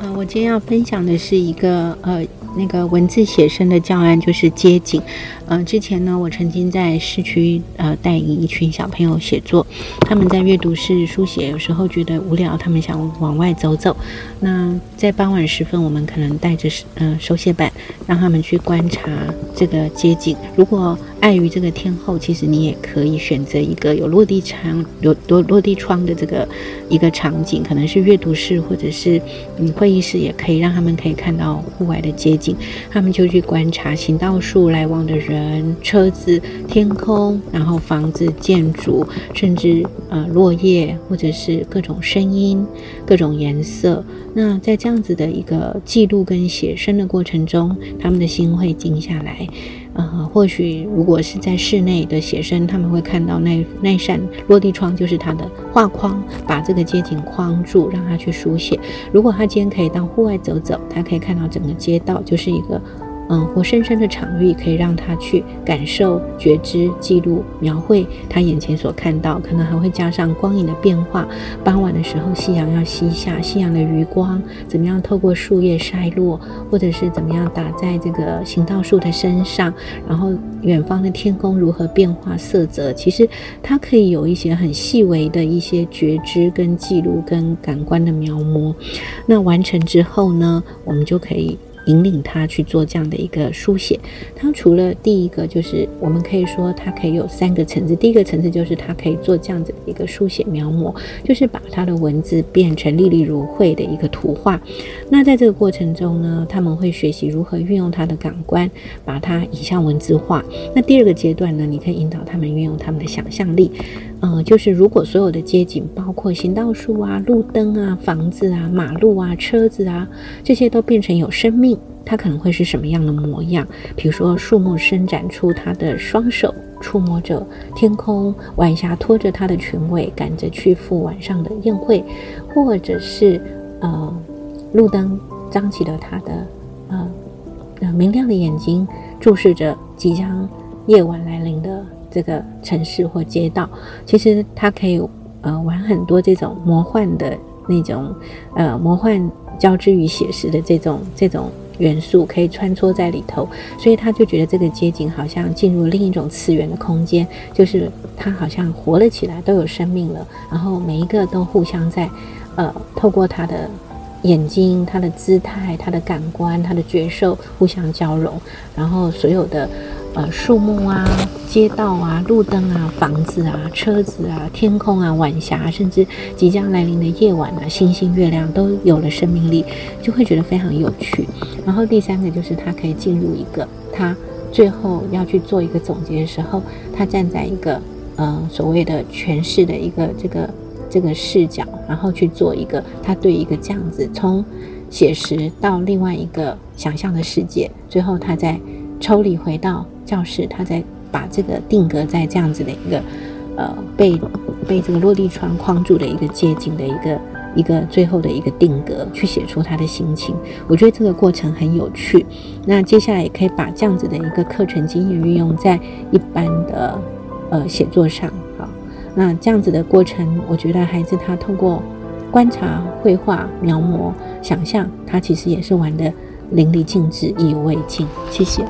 呃，我今天要分享的是一个呃。那个文字写生的教案就是街景，嗯，之前呢，我曾经在市区呃带领一群小朋友写作，他们在阅读室书写，有时候觉得无聊，他们想往外走走。那在傍晚时分，我们可能带着呃手写板，让他们去观察这个街景。如果碍于这个天候，其实你也可以选择一个有落地窗、有落落地窗的这个一个场景，可能是阅读室或者是嗯会议室，也可以让他们可以看到户外的街景。他们就去观察行道树、来往的人、车子、天空，然后房子、建筑，甚至呃落叶或者是各种声音、各种颜色。那在这样子的一个记录跟写生的过程中，他们的心会静下来。呃，或许如果是在室内的学生，他们会看到那那扇落地窗就是他的画框，把这个街景框住，让他去书写。如果他今天可以到户外走走，他可以看到整个街道就是一个。嗯，活生生的场域可以让他去感受、觉知、记录、描绘他眼前所看到，可能还会加上光影的变化。傍晚的时候，夕阳要西下，夕阳的余光怎么样透过树叶筛落，或者是怎么样打在这个行道树的身上，然后远方的天空如何变化色泽，其实它可以有一些很细微的一些觉知跟记录跟感官的描摹。那完成之后呢，我们就可以。引领他去做这样的一个书写，他除了第一个就是我们可以说他可以有三个层次，第一个层次就是他可以做这样子的一个书写描摹，就是把他的文字变成历历如绘的一个图画。那在这个过程中呢，他们会学习如何运用他的感官，把它移向文字化。那第二个阶段呢，你可以引导他们运用他们的想象力。嗯，就是如果所有的街景，包括行道树啊、路灯啊、房子啊、马路啊、车子啊，这些都变成有生命，它可能会是什么样的模样？比如说，树木伸展出它的双手，触摸着天空；晚霞拖着它的裙尾，赶着去赴晚上的宴会；或者是呃，路灯张起了它的呃呃明亮的眼睛，注视着即将夜晚来临的。这个城市或街道，其实它可以呃玩很多这种魔幻的那种呃魔幻交织于写实的这种这种元素，可以穿梭在里头，所以他就觉得这个街景好像进入另一种次元的空间，就是他好像活了起来，都有生命了，然后每一个都互相在呃透过他的眼睛、他的姿态、他的感官、他的觉受互相交融，然后所有的。呃，树木啊，街道啊，路灯啊，房子啊，车子啊，天空啊，晚霞，甚至即将来临的夜晚啊，星星、月亮都有了生命力，就会觉得非常有趣。然后第三个就是他可以进入一个，他最后要去做一个总结的时候，他站在一个呃所谓的诠释的一个这个这个视角，然后去做一个他对一个这样子从写实到另外一个想象的世界，最后他在抽离回到。教室，他在把这个定格在这样子的一个，呃，被被这个落地窗框住的一个街景的一个一个最后的一个定格，去写出他的心情。我觉得这个过程很有趣。那接下来也可以把这样子的一个课程经验运用在一般的呃写作上。好，那这样子的过程，我觉得孩子他通过观察、绘画、描摹、想象，他其实也是玩的淋漓尽致、意犹未尽。谢谢。